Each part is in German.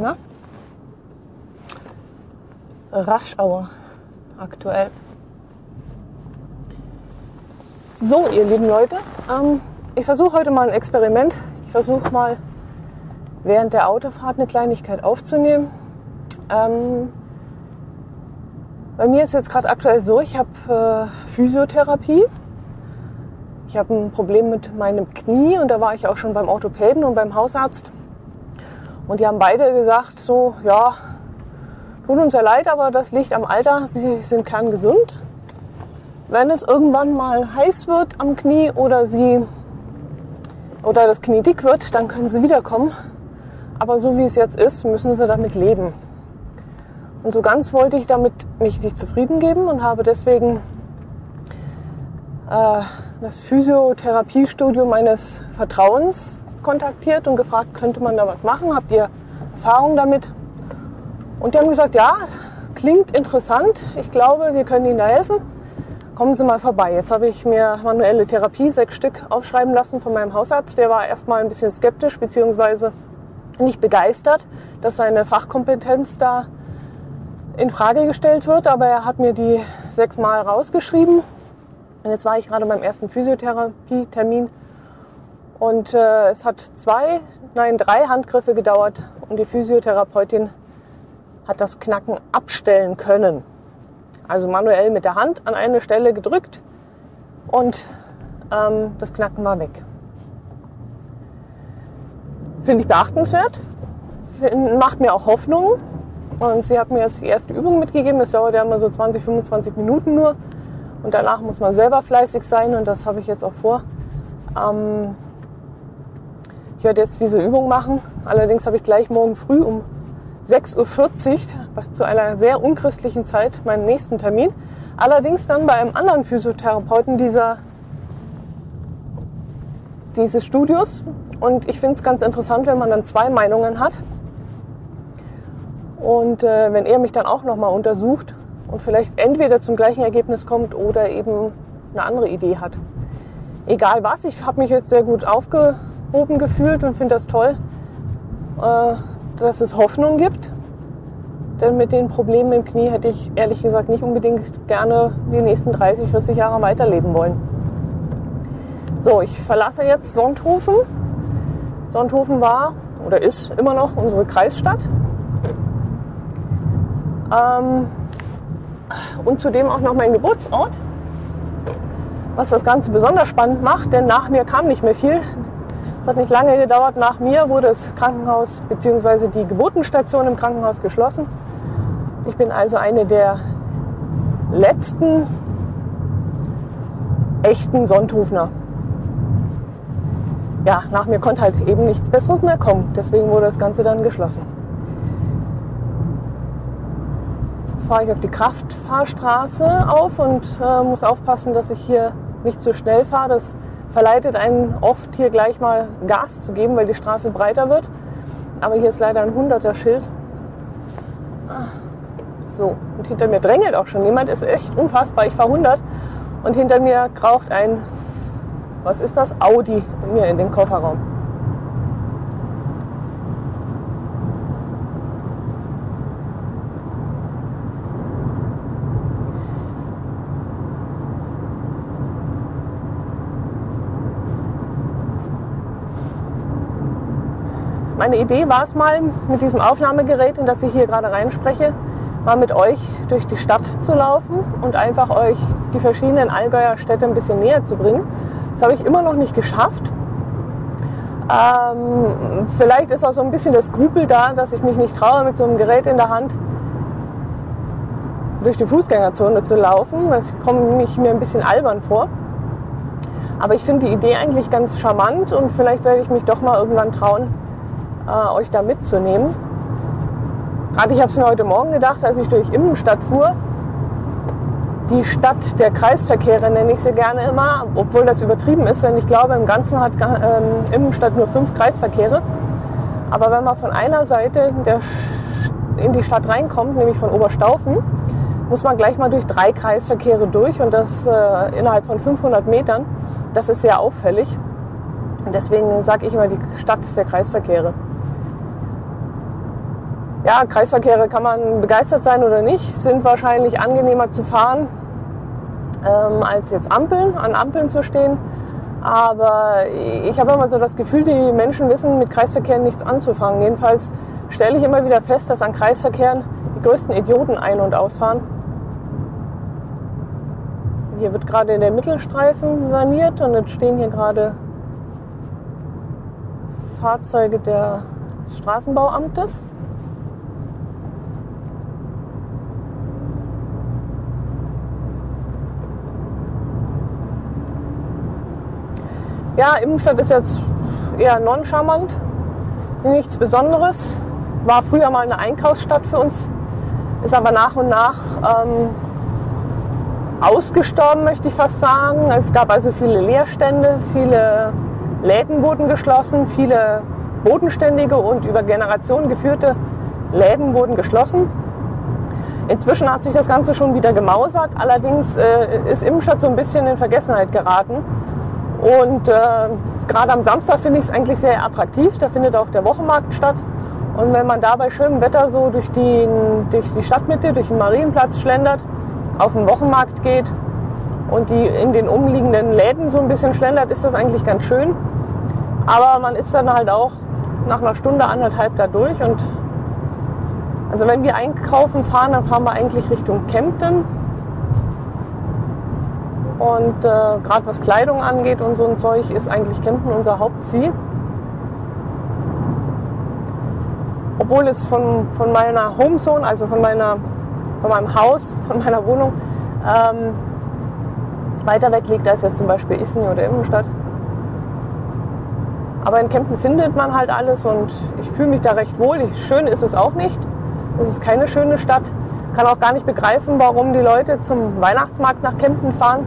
Na? Raschauer aktuell. So, ihr lieben Leute, ähm, ich versuche heute mal ein Experiment. Ich versuche mal während der Autofahrt eine Kleinigkeit aufzunehmen. Ähm, bei mir ist jetzt gerade aktuell so, ich habe äh, Physiotherapie. Ich habe ein Problem mit meinem Knie und da war ich auch schon beim Orthopäden und beim Hausarzt. Und die haben beide gesagt, so, ja, tut uns ja leid, aber das liegt am Alter, sie sind kerngesund. Wenn es irgendwann mal heiß wird am Knie oder sie oder das Knie dick wird, dann können sie wiederkommen. Aber so wie es jetzt ist, müssen sie damit leben. Und so ganz wollte ich damit mich nicht zufrieden geben und habe deswegen äh, das Physiotherapiestudio meines Vertrauens kontaktiert und gefragt, könnte man da was machen? Habt ihr Erfahrung damit? Und die haben gesagt, ja, klingt interessant. Ich glaube, wir können Ihnen da helfen. Kommen Sie mal vorbei. Jetzt habe ich mir manuelle Therapie, sechs Stück, aufschreiben lassen von meinem Hausarzt. Der war erstmal ein bisschen skeptisch, beziehungsweise nicht begeistert, dass seine Fachkompetenz da in Frage gestellt wird. Aber er hat mir die sechs Mal rausgeschrieben. Und jetzt war ich gerade beim ersten Physiotherapie-Termin. Und äh, es hat zwei, nein, drei Handgriffe gedauert und die Physiotherapeutin hat das Knacken abstellen können. Also manuell mit der Hand an eine Stelle gedrückt und ähm, das Knacken war weg. Finde ich beachtenswert, macht mir auch Hoffnung. Und sie hat mir jetzt die erste Übung mitgegeben. Das dauert ja immer so 20, 25 Minuten nur. Und danach muss man selber fleißig sein und das habe ich jetzt auch vor. Ähm, ich werde jetzt diese Übung machen. Allerdings habe ich gleich morgen früh um 6.40 Uhr zu einer sehr unchristlichen Zeit meinen nächsten Termin. Allerdings dann bei einem anderen Physiotherapeuten dieser, dieses Studios. Und ich finde es ganz interessant, wenn man dann zwei Meinungen hat. Und äh, wenn er mich dann auch nochmal untersucht und vielleicht entweder zum gleichen Ergebnis kommt oder eben eine andere Idee hat. Egal was, ich habe mich jetzt sehr gut aufgehoben gefühlt und finde das toll. Äh, dass es Hoffnung gibt. Denn mit den Problemen im Knie hätte ich ehrlich gesagt nicht unbedingt gerne die nächsten 30, 40 Jahre weiterleben wollen. So, ich verlasse jetzt Sonthofen. Sonthofen war oder ist immer noch unsere Kreisstadt. Ähm, und zudem auch noch mein Geburtsort. Was das Ganze besonders spannend macht, denn nach mir kam nicht mehr viel. Es hat nicht lange gedauert. Nach mir wurde das Krankenhaus bzw. die Geburtenstation im Krankenhaus geschlossen. Ich bin also eine der letzten echten Sonthofner. Ja, nach mir konnte halt eben nichts Besseres mehr kommen. Deswegen wurde das Ganze dann geschlossen. Jetzt fahre ich auf die Kraftfahrstraße auf und äh, muss aufpassen, dass ich hier nicht zu schnell fahre. Das verleitet einen oft hier gleich mal Gas zu geben, weil die Straße breiter wird. Aber hier ist leider ein 100er Schild. So, und hinter mir drängelt auch schon jemand. Ist echt unfassbar. Ich fahre 100 und hinter mir kraucht ein, was ist das? Audi mir in den Kofferraum. Meine Idee war es mal, mit diesem Aufnahmegerät, in das ich hier gerade reinspreche, mal mit euch durch die Stadt zu laufen und einfach euch die verschiedenen Allgäuer Städte ein bisschen näher zu bringen. Das habe ich immer noch nicht geschafft. Ähm, vielleicht ist auch so ein bisschen das Skrupel da, dass ich mich nicht traue, mit so einem Gerät in der Hand durch die Fußgängerzone zu laufen. Das kommt mich mir ein bisschen albern vor. Aber ich finde die Idee eigentlich ganz charmant und vielleicht werde ich mich doch mal irgendwann trauen, äh, euch da mitzunehmen. Gerade ich habe es mir heute Morgen gedacht, als ich durch Immenstadt fuhr. Die Stadt der Kreisverkehre nenne ich sie gerne immer, obwohl das übertrieben ist, denn ich glaube, im Ganzen hat ähm, Immenstadt nur fünf Kreisverkehre. Aber wenn man von einer Seite in die Stadt reinkommt, nämlich von Oberstaufen, muss man gleich mal durch drei Kreisverkehre durch und das äh, innerhalb von 500 Metern. Das ist sehr auffällig. Und deswegen sage ich immer die Stadt der Kreisverkehre. Ja, Kreisverkehre kann man begeistert sein oder nicht, sind wahrscheinlich angenehmer zu fahren, ähm, als jetzt Ampeln, an Ampeln zu stehen. Aber ich habe immer so das Gefühl, die Menschen wissen mit Kreisverkehren nichts anzufangen. Jedenfalls stelle ich immer wieder fest, dass an Kreisverkehren die größten Idioten ein- und ausfahren. Hier wird gerade der Mittelstreifen saniert und jetzt stehen hier gerade Fahrzeuge des Straßenbauamtes. Ja, Immenstadt ist jetzt eher non-charmant, nichts Besonderes. War früher mal eine Einkaufsstadt für uns, ist aber nach und nach ähm, ausgestorben, möchte ich fast sagen. Es gab also viele Leerstände, viele Läden wurden geschlossen, viele bodenständige und über Generationen geführte Läden wurden geschlossen. Inzwischen hat sich das Ganze schon wieder gemausert, allerdings äh, ist Immenstadt so ein bisschen in Vergessenheit geraten. Und äh, gerade am Samstag finde ich es eigentlich sehr attraktiv. Da findet auch der Wochenmarkt statt. Und wenn man da bei schönem Wetter so durch die, durch die Stadtmitte, durch den Marienplatz schlendert, auf den Wochenmarkt geht und die in den umliegenden Läden so ein bisschen schlendert, ist das eigentlich ganz schön. Aber man ist dann halt auch nach einer Stunde, anderthalb da durch. Und also wenn wir einkaufen fahren, dann fahren wir eigentlich Richtung Kempten und äh, gerade was Kleidung angeht und so ein Zeug, ist eigentlich Kempten unser Hauptziel. Obwohl es von, von meiner Homezone, also von, meiner, von meinem Haus, von meiner Wohnung, ähm, weiter weg liegt als jetzt zum Beispiel Isny oder Immenstadt. Aber in Kempten findet man halt alles und ich fühle mich da recht wohl. Ich, schön ist es auch nicht. Es ist keine schöne Stadt. Kann auch gar nicht begreifen, warum die Leute zum Weihnachtsmarkt nach Kempten fahren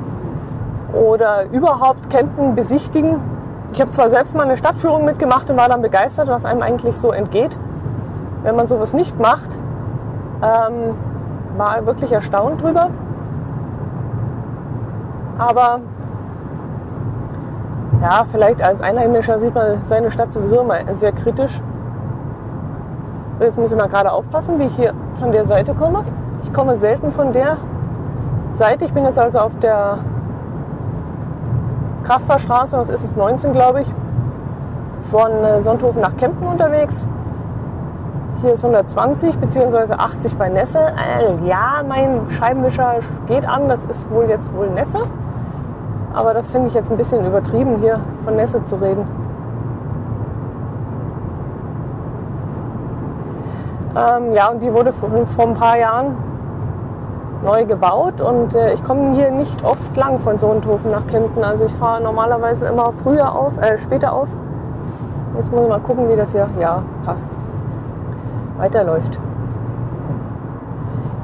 oder überhaupt Kempten besichtigen. Ich habe zwar selbst mal eine Stadtführung mitgemacht und war dann begeistert, was einem eigentlich so entgeht, wenn man sowas nicht macht. Ähm, war wirklich erstaunt drüber. Aber ja, vielleicht als Einheimischer sieht man seine Stadt sowieso immer sehr kritisch. So, jetzt muss ich mal gerade aufpassen, wie ich hier von der Seite komme. Ich komme selten von der Seite. Ich bin jetzt also auf der Kraftfahrstraße, was ist es, 19 glaube ich, von äh, Sonthofen nach Kempten unterwegs. Hier ist 120 bzw. 80 bei Nesse. Äh, ja, mein Scheibenwischer geht an, das ist wohl jetzt wohl Nesse. Aber das finde ich jetzt ein bisschen übertrieben, hier von Nesse zu reden. Ähm, ja, und die wurde vor, vor ein paar Jahren neu gebaut und äh, ich komme hier nicht oft lang von Sonthofen nach Kempten. Also ich fahre normalerweise immer früher auf, äh, später auf. Jetzt muss ich mal gucken, wie das hier, ja, passt. Weiterläuft.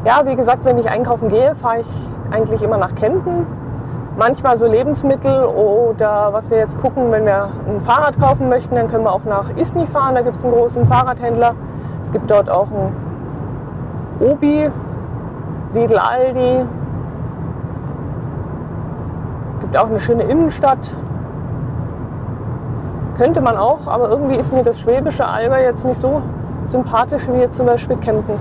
Ja, wie gesagt, wenn ich einkaufen gehe, fahre ich eigentlich immer nach Kempten. Manchmal so Lebensmittel oder was wir jetzt gucken, wenn wir ein Fahrrad kaufen möchten, dann können wir auch nach Isny fahren. Da gibt es einen großen Fahrradhändler. Es gibt dort auch ein Obi, Lidl Aldi. Gibt auch eine schöne Innenstadt. Könnte man auch, aber irgendwie ist mir das schwäbische Allgäu jetzt nicht so sympathisch wie jetzt zum Beispiel Kempten.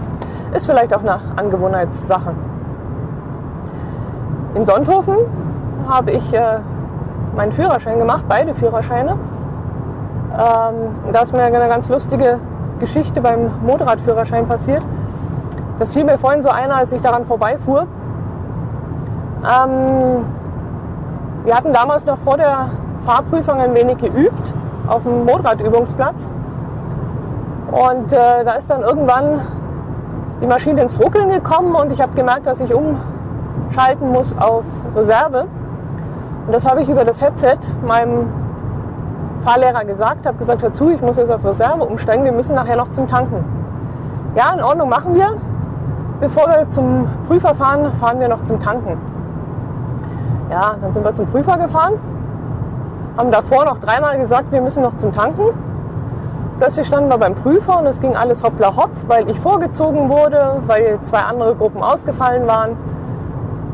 Ist vielleicht auch eine Angewohnheitssache. In Sonthofen habe ich äh, meinen Führerschein gemacht, beide Führerscheine. Ähm, da ist mir eine ganz lustige Geschichte beim Motorradführerschein passiert. Das fiel mir vorhin so ein, als ich daran vorbeifuhr. Ähm, wir hatten damals noch vor der Fahrprüfung ein wenig geübt auf dem Motorradübungsplatz. Und äh, da ist dann irgendwann die Maschine ins Ruckeln gekommen und ich habe gemerkt, dass ich umschalten muss auf Reserve. Und das habe ich über das Headset meinem Fahrlehrer gesagt, habe gesagt, hör zu, ich muss jetzt auf Reserve umsteigen, wir müssen nachher noch zum Tanken. Ja, in Ordnung, machen wir. Bevor wir zum Prüfer fahren, fahren wir noch zum Tanken. Ja, dann sind wir zum Prüfer gefahren, haben davor noch dreimal gesagt, wir müssen noch zum Tanken. plötzlich standen wir beim Prüfer und es ging alles hoppla hopp, weil ich vorgezogen wurde, weil zwei andere Gruppen ausgefallen waren.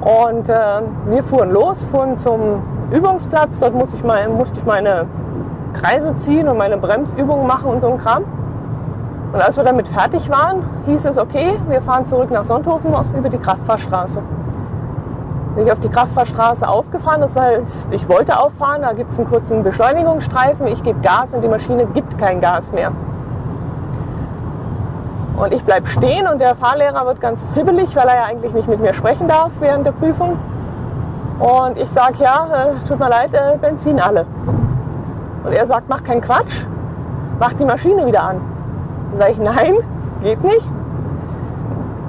Und äh, wir fuhren los, fuhren zum Übungsplatz. Dort musste ich, mal, musste ich meine Kreise ziehen und meine Bremsübungen machen und so ein Kram. Und als wir damit fertig waren, hieß es, okay, wir fahren zurück nach Sonthofen über die Kraftfahrstraße. Bin ich auf die Kraftfahrstraße aufgefahren, das war, ich wollte auffahren, da gibt es einen kurzen Beschleunigungsstreifen, ich gebe Gas und die Maschine gibt kein Gas mehr. Und ich bleibe stehen und der Fahrlehrer wird ganz hibbelig, weil er ja eigentlich nicht mit mir sprechen darf während der Prüfung. Und ich sage, ja, äh, tut mir leid, äh, Benzin alle. Und er sagt, mach keinen Quatsch, mach die Maschine wieder an. Sage ich, nein, geht nicht.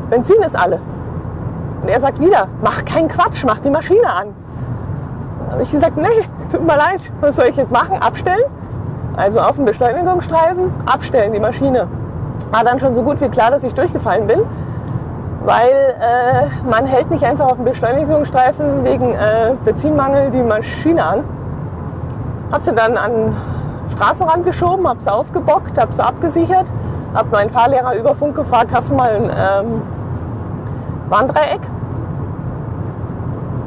Benzin ist alle. Und er sagt wieder, mach keinen Quatsch, mach die Maschine an. Habe ich gesagt, nee, tut mir leid, was soll ich jetzt machen? Abstellen? Also auf den Beschleunigungsstreifen, abstellen die Maschine. War dann schon so gut wie klar, dass ich durchgefallen bin, weil äh, man hält nicht einfach auf dem Beschleunigungsstreifen wegen äh, Benzinmangel die Maschine an. Hab sie dann an den Straßenrand geschoben, hab sie aufgebockt, hab sie abgesichert, hab meinen Fahrlehrer über Funk gefragt, hast du mal ein ähm, Warndreieck?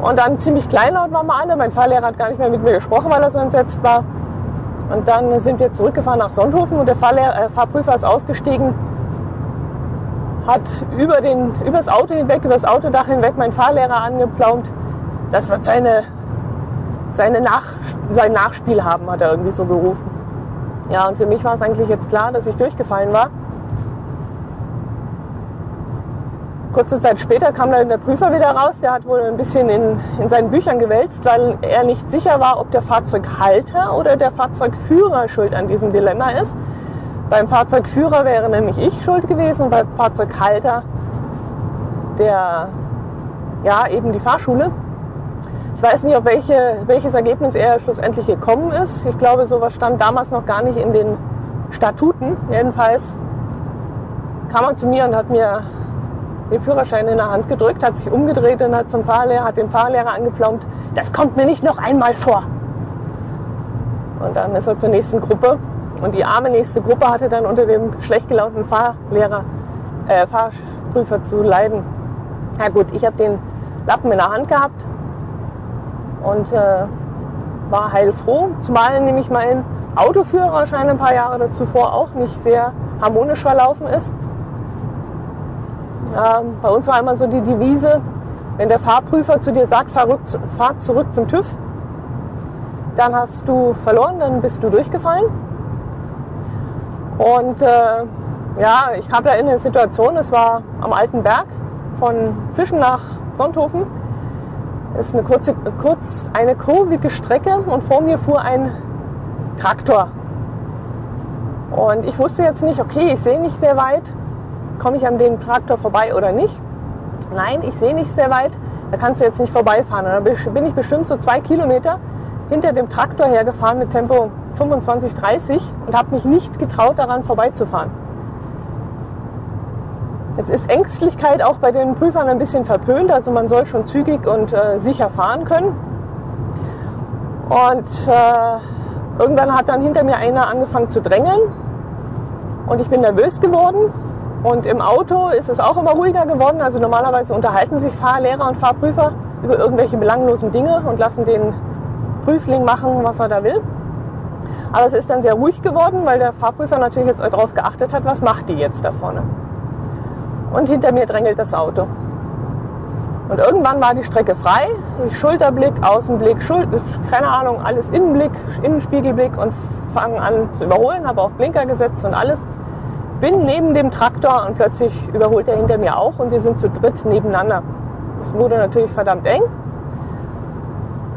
Und dann ziemlich kleinlaut waren wir alle. Mein Fahrlehrer hat gar nicht mehr mit mir gesprochen, weil er so entsetzt war. Und dann sind wir zurückgefahren nach Sonthofen und der Fahrlehrer, äh, Fahrprüfer ist ausgestiegen, hat über, den, über das Auto hinweg, über das Autodach hinweg meinen Fahrlehrer angepflaumt. Das wird seine, seine Nach, sein Nachspiel haben, hat er irgendwie so gerufen. Ja, und für mich war es eigentlich jetzt klar, dass ich durchgefallen war. Kurze Zeit später kam dann der Prüfer wieder raus. Der hat wohl ein bisschen in, in seinen Büchern gewälzt, weil er nicht sicher war, ob der Fahrzeughalter oder der Fahrzeugführer schuld an diesem Dilemma ist. Beim Fahrzeugführer wäre nämlich ich schuld gewesen beim Fahrzeughalter der, ja, eben die Fahrschule. Weiß nicht, auf welche, welches Ergebnis er schlussendlich gekommen ist. Ich glaube, sowas stand damals noch gar nicht in den Statuten. Jedenfalls kam er zu mir und hat mir den Führerschein in der Hand gedrückt, hat sich umgedreht und hat zum Fahrlehrer, hat den Fahrlehrer angepflaumt. Das kommt mir nicht noch einmal vor. Und dann ist er zur nächsten Gruppe. Und die arme nächste Gruppe hatte dann unter dem schlecht gelaunten Fahrlehrer, äh, Fahrprüfer zu leiden. Na gut, ich habe den Lappen in der Hand gehabt und äh, war heilfroh, zumal nämlich mein Autoführerschein ein paar Jahre zuvor auch nicht sehr harmonisch verlaufen ist. Ähm, bei uns war immer so die Devise, wenn der Fahrprüfer zu dir sagt, fahr, fahr zurück zum TÜV, dann hast du verloren, dann bist du durchgefallen. Und äh, ja, ich kam da in eine Situation, es war am Alten Berg von Fischen nach Sonthofen. Es ist eine kurze, kurz eine kurvige Strecke und vor mir fuhr ein Traktor. Und ich wusste jetzt nicht, okay, ich sehe nicht sehr weit, komme ich an dem Traktor vorbei oder nicht? Nein, ich sehe nicht sehr weit, da kannst du jetzt nicht vorbeifahren. Und dann bin ich bestimmt so zwei Kilometer hinter dem Traktor hergefahren mit Tempo 25, 30 und habe mich nicht getraut, daran vorbeizufahren. Jetzt ist Ängstlichkeit auch bei den Prüfern ein bisschen verpönt, also man soll schon zügig und äh, sicher fahren können. Und äh, irgendwann hat dann hinter mir einer angefangen zu drängeln und ich bin nervös geworden und im Auto ist es auch immer ruhiger geworden. Also normalerweise unterhalten sich Fahrlehrer und Fahrprüfer über irgendwelche belanglosen Dinge und lassen den Prüfling machen, was er da will. Aber es ist dann sehr ruhig geworden, weil der Fahrprüfer natürlich jetzt darauf geachtet hat, was macht die jetzt da vorne. Und hinter mir drängelt das Auto. Und irgendwann war die Strecke frei. Schulterblick, Außenblick, Schul keine Ahnung, alles Innenblick, Innenspiegelblick und fangen an zu überholen, habe auch Blinker gesetzt und alles bin neben dem Traktor und plötzlich überholt er hinter mir auch und wir sind zu dritt nebeneinander. Es wurde natürlich verdammt eng.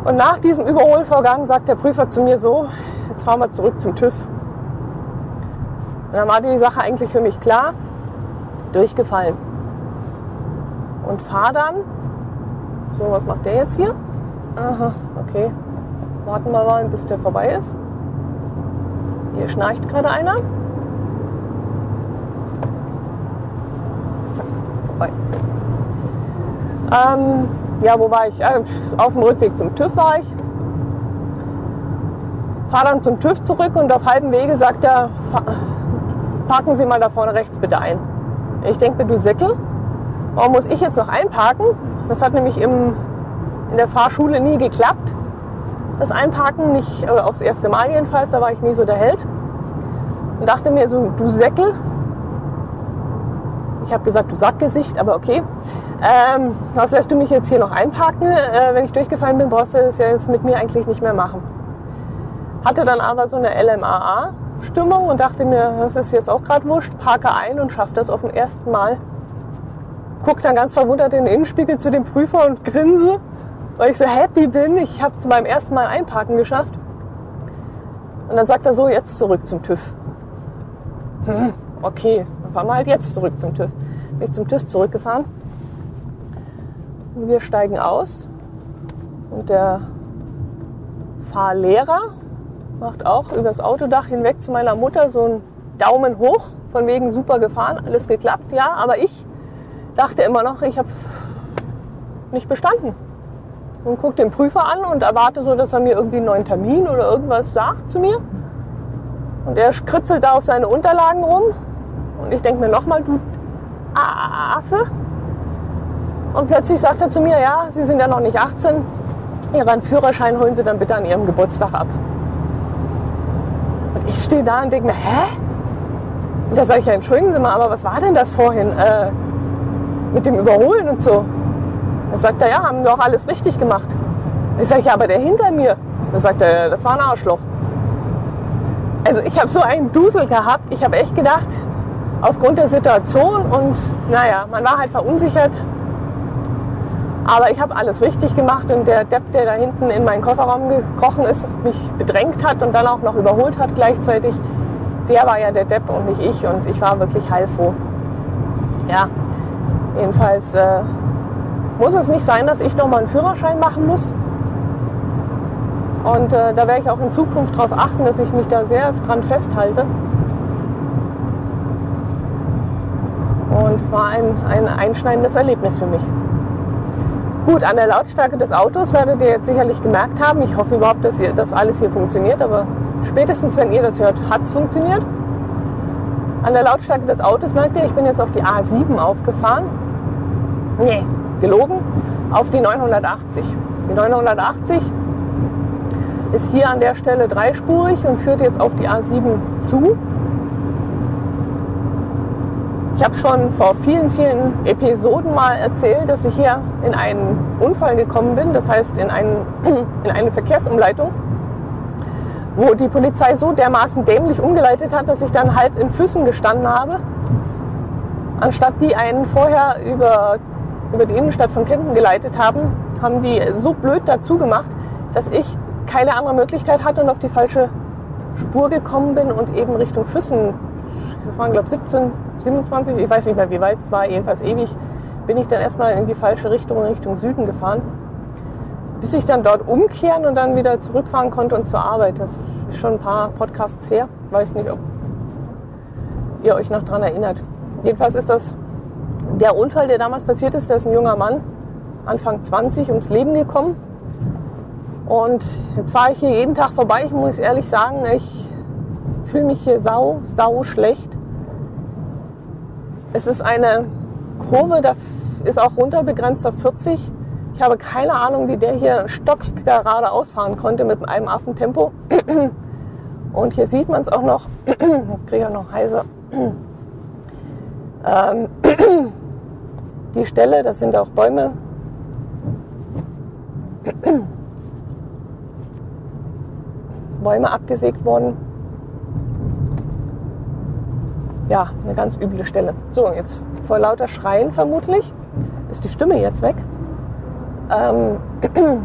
Und nach diesem Überholvorgang sagt der Prüfer zu mir so, jetzt fahren wir zurück zum TÜV. Und dann war die Sache eigentlich für mich klar, durchgefallen. Und fahr dann, so was macht der jetzt hier? Aha, okay. Warten wir mal, bis der vorbei ist. Hier schnarcht gerade einer. vorbei. Ähm, ja, wo war ich? Äh, auf dem Rückweg zum TÜV war ich. Fahre dann zum TÜV zurück und auf halbem Wege sagt der parken Sie mal da vorne rechts bitte ein. Ich denke mir, du Säckel, warum muss ich jetzt noch einparken? Das hat nämlich im, in der Fahrschule nie geklappt. Das Einparken, nicht äh, aufs erste Mal jedenfalls, da war ich nie so der Held. Und dachte mir so, du Säckel. Ich habe gesagt, du Sackgesicht, aber okay. Ähm, was lässt du mich jetzt hier noch einparken? Äh, wenn ich durchgefallen bin, brauchst du das ja jetzt mit mir eigentlich nicht mehr machen. Hatte dann aber so eine LMAA-Stimmung und dachte mir, das ist jetzt auch gerade wurscht, parke ein und schaffe das auf dem ersten Mal. Guck dann ganz verwundert in den Innenspiegel zu dem Prüfer und grinse, weil ich so happy bin. Ich habe es beim ersten Mal einparken geschafft. Und dann sagt er so, jetzt zurück zum TÜV. Hm, okay, dann fahren wir halt jetzt zurück zum TÜV. Bin ich zum TÜV zurückgefahren wir steigen aus und der Fahrlehrer macht auch übers Autodach hinweg zu meiner Mutter so einen Daumen hoch, von wegen super gefahren, alles geklappt, ja, aber ich dachte immer noch, ich habe nicht bestanden. Und gucke den Prüfer an und erwarte so, dass er mir irgendwie einen neuen Termin oder irgendwas sagt zu mir. Und er kritzelt da auf seine Unterlagen rum. Und ich denke mir nochmal, du Affe, und plötzlich sagt er zu mir, ja, Sie sind ja noch nicht 18, Ihren Führerschein holen Sie dann bitte an Ihrem Geburtstag ab. Ich stehe da und denke mir, hä? Und da sage ich, ja, entschuldigen Sie mal, aber was war denn das vorhin äh, mit dem Überholen und so? Da sagt er, ja, haben doch alles richtig gemacht. Ich sage, ja, aber der hinter mir. Da sagt er, das war ein Arschloch. Also ich habe so einen Dusel gehabt. Ich habe echt gedacht, aufgrund der Situation und naja, man war halt verunsichert, aber ich habe alles richtig gemacht und der Depp, der da hinten in meinen Kofferraum gekrochen ist, mich bedrängt hat und dann auch noch überholt hat gleichzeitig, der war ja der Depp und nicht ich und ich war wirklich heilfroh. Ja, jedenfalls äh, muss es nicht sein, dass ich nochmal einen Führerschein machen muss. Und äh, da werde ich auch in Zukunft darauf achten, dass ich mich da sehr dran festhalte. Und war ein, ein einschneidendes Erlebnis für mich. Gut, an der Lautstärke des Autos werdet ihr jetzt sicherlich gemerkt haben. Ich hoffe überhaupt, dass ihr, das alles hier funktioniert, aber spätestens wenn ihr das hört, hat es funktioniert. An der Lautstärke des Autos merkt ihr, ich bin jetzt auf die A7 aufgefahren. Nee, gelogen, auf die 980. Die 980 ist hier an der Stelle dreispurig und führt jetzt auf die A7 zu. Ich habe schon vor vielen, vielen Episoden mal erzählt, dass ich hier in einen Unfall gekommen bin, das heißt in, einen, in eine Verkehrsumleitung, wo die Polizei so dermaßen dämlich umgeleitet hat, dass ich dann halb in Füssen gestanden habe, anstatt die einen vorher über, über die Innenstadt von Kempten geleitet haben, haben die so blöd dazu gemacht, dass ich keine andere Möglichkeit hatte und auf die falsche Spur gekommen bin und eben Richtung Füssen, das waren glaube ich 17 27, ich weiß nicht mehr wie weit es war, jedenfalls ewig, bin ich dann erstmal in die falsche Richtung, Richtung Süden gefahren. Bis ich dann dort umkehren und dann wieder zurückfahren konnte und zur Arbeit. Das ist schon ein paar Podcasts her. Weiß nicht, ob ihr euch noch daran erinnert. Jedenfalls ist das der Unfall, der damals passiert ist. Da ist ein junger Mann, Anfang 20, ums Leben gekommen. Und jetzt fahre ich hier jeden Tag vorbei. Ich muss ehrlich sagen, ich fühle mich hier sau, sau schlecht. Es ist eine Kurve, da ist auch runterbegrenzt auf 40. Ich habe keine Ahnung, wie der hier stockgerade ausfahren konnte mit einem Affentempo. Und hier sieht man es auch noch. Jetzt kriege ich auch noch heiser. Ähm, die Stelle, das sind auch Bäume. Bäume abgesägt worden ja, eine ganz üble Stelle. So, jetzt vor lauter Schreien vermutlich ist die Stimme jetzt weg. Ähm,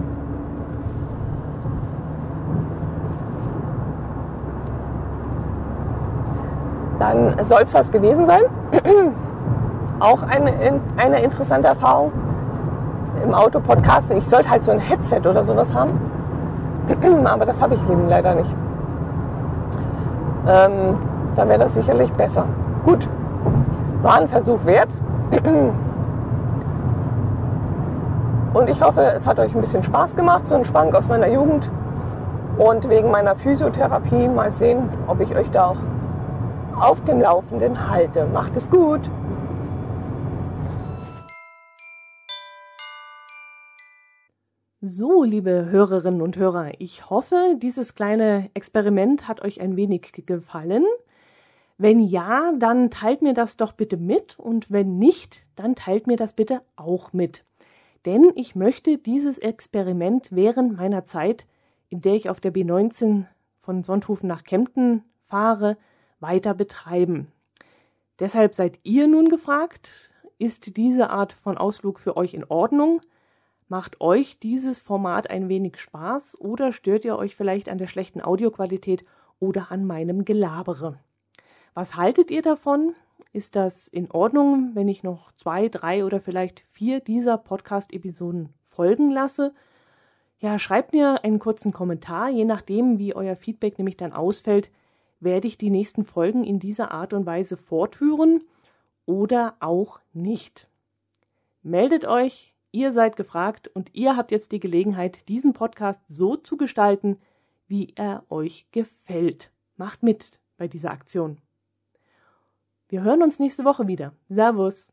dann soll es das gewesen sein. Auch eine, eine interessante Erfahrung im Auto podcasten. Ich sollte halt so ein Headset oder sowas haben. Aber das habe ich eben leider nicht. Ähm, dann wäre das sicherlich besser. Gut, war ein Versuch wert. Und ich hoffe, es hat euch ein bisschen Spaß gemacht, so ein Spank aus meiner Jugend. Und wegen meiner Physiotherapie mal sehen, ob ich euch da auch auf dem Laufenden halte. Macht es gut! So, liebe Hörerinnen und Hörer, ich hoffe, dieses kleine Experiment hat euch ein wenig gefallen. Wenn ja, dann teilt mir das doch bitte mit und wenn nicht, dann teilt mir das bitte auch mit. Denn ich möchte dieses Experiment während meiner Zeit, in der ich auf der B19 von Sonthofen nach Kempten fahre, weiter betreiben. Deshalb seid ihr nun gefragt, ist diese Art von Ausflug für euch in Ordnung? Macht euch dieses Format ein wenig Spaß oder stört ihr euch vielleicht an der schlechten Audioqualität oder an meinem Gelabere? Was haltet ihr davon? Ist das in Ordnung, wenn ich noch zwei, drei oder vielleicht vier dieser Podcast-Episoden folgen lasse? Ja, schreibt mir einen kurzen Kommentar. Je nachdem, wie euer Feedback nämlich dann ausfällt, werde ich die nächsten Folgen in dieser Art und Weise fortführen oder auch nicht. Meldet euch, Ihr seid gefragt und ihr habt jetzt die Gelegenheit, diesen Podcast so zu gestalten, wie er euch gefällt. Macht mit bei dieser Aktion. Wir hören uns nächste Woche wieder. Servus!